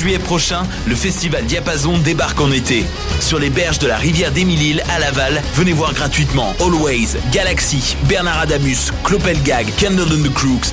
juillet prochain, le festival Diapason débarque en été. Sur les berges de la rivière d'Émile à Laval, venez voir gratuitement Always, Galaxy, Bernard Adamus, Clopelgag, Candle and the Crooks,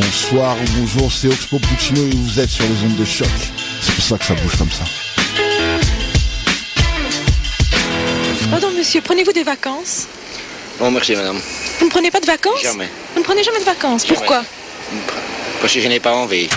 Bonsoir ou bonjour, c'est Oxpo Puccino et vous êtes sur les ondes de choc. C'est pour ça que ça bouge comme ça. Pardon, monsieur, prenez-vous des vacances Non, merci, madame. Vous ne prenez pas de vacances Jamais. Vous ne prenez jamais de vacances Jamais. Pourquoi Parce que je n'ai pas envie.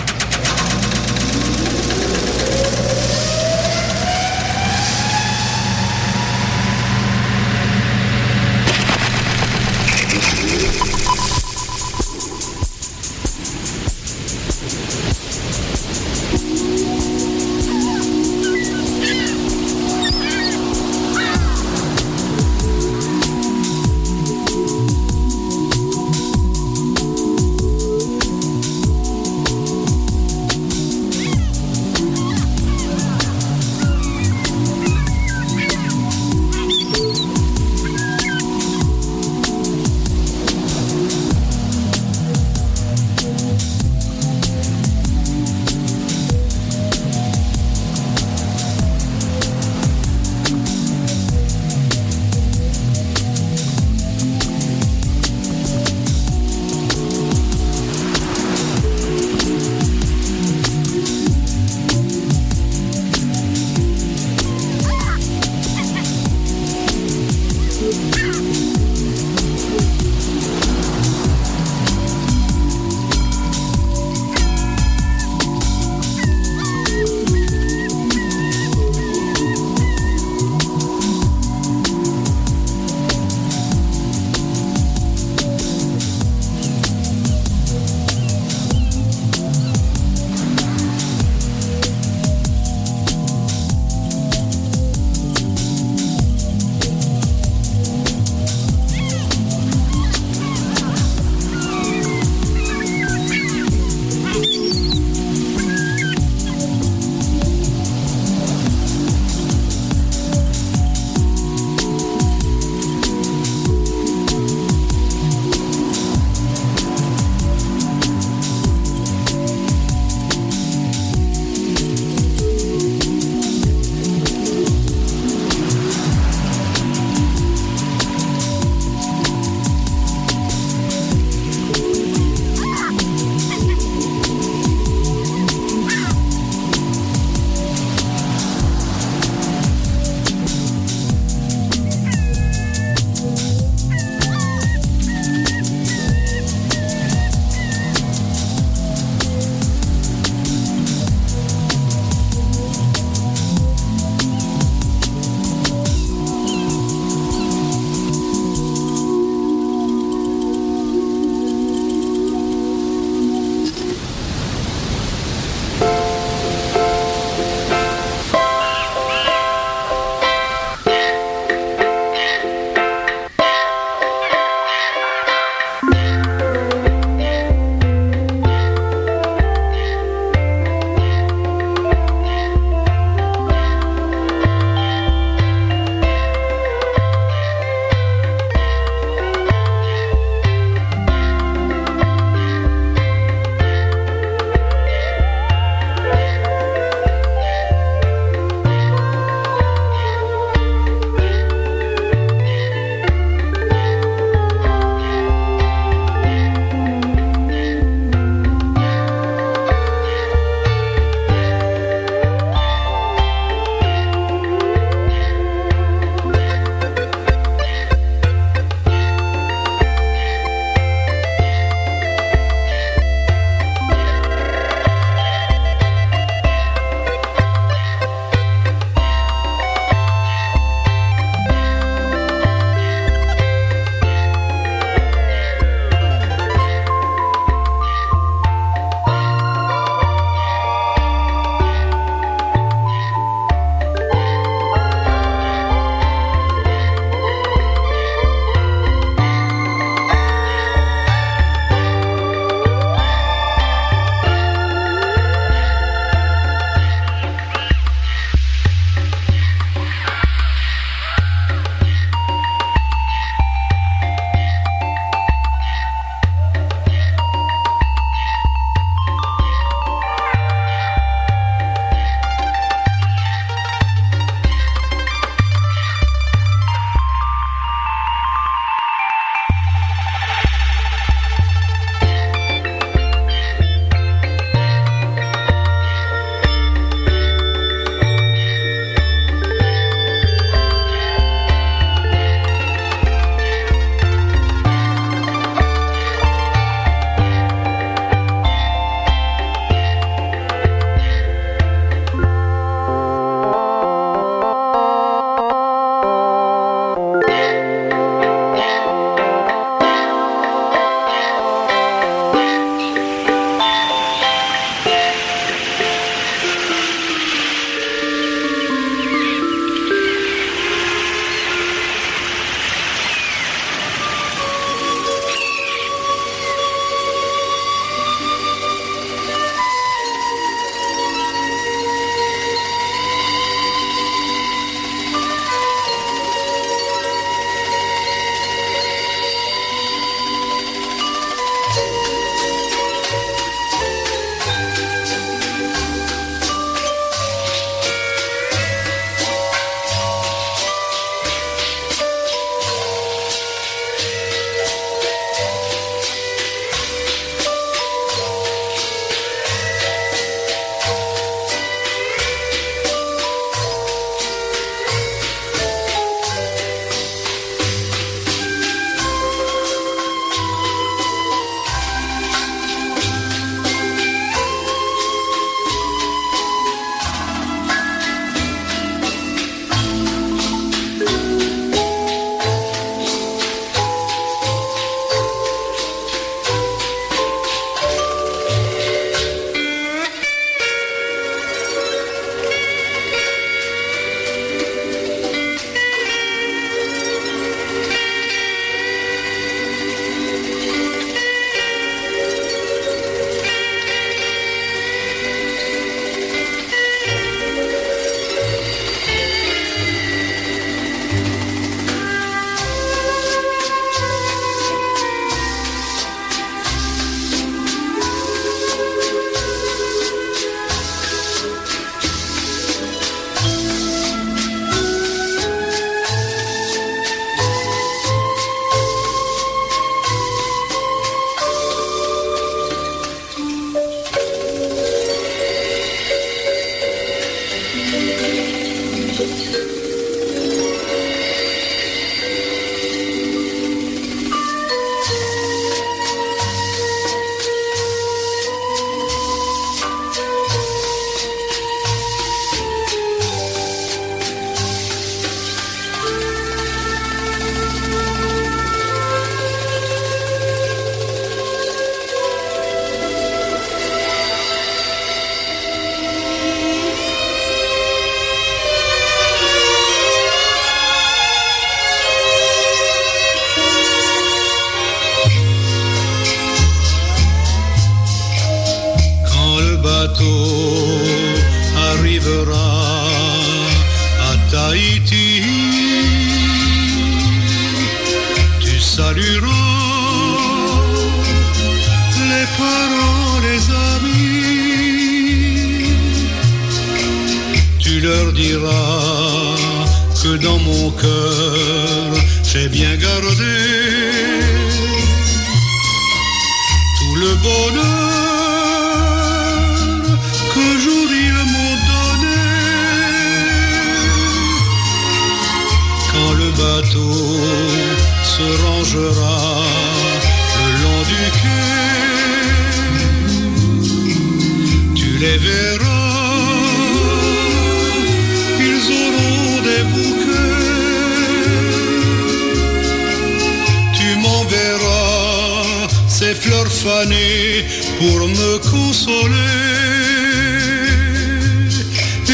Ces fleurs fanées pour me consoler.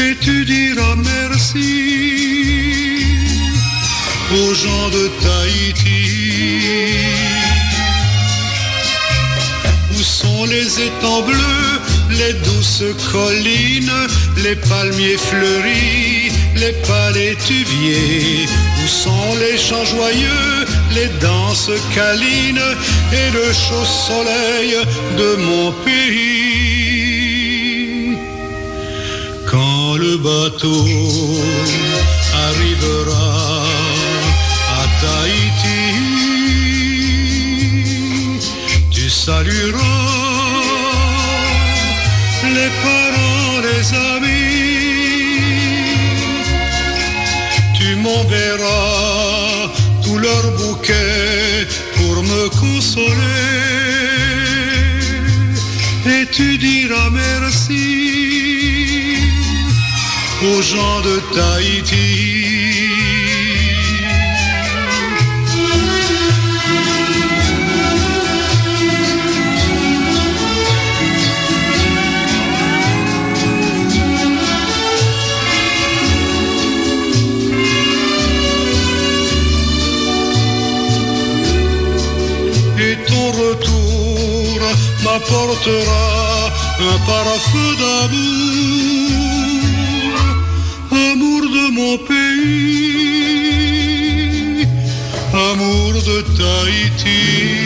Et tu diras merci aux gens de Tahiti. Où sont les étangs bleus, les douces collines, les palmiers fleuris, les palétuviers Où sont les chants joyeux, les danses câlines et le chaud soleil de mon pays? Quand le bateau arrivera Tu m'enverras tous leurs bouquets pour me consoler. Et tu diras merci aux gens de Tahiti. Un parfum d'amour, amour de mon pays, amour de Tahiti.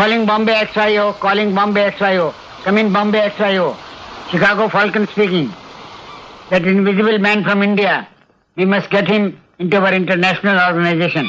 Calling Bombay XYO, calling Bombay XYO. Come in Bombay XYO. Chicago Falcon speaking. That invisible man from India, we must get him into our international organization.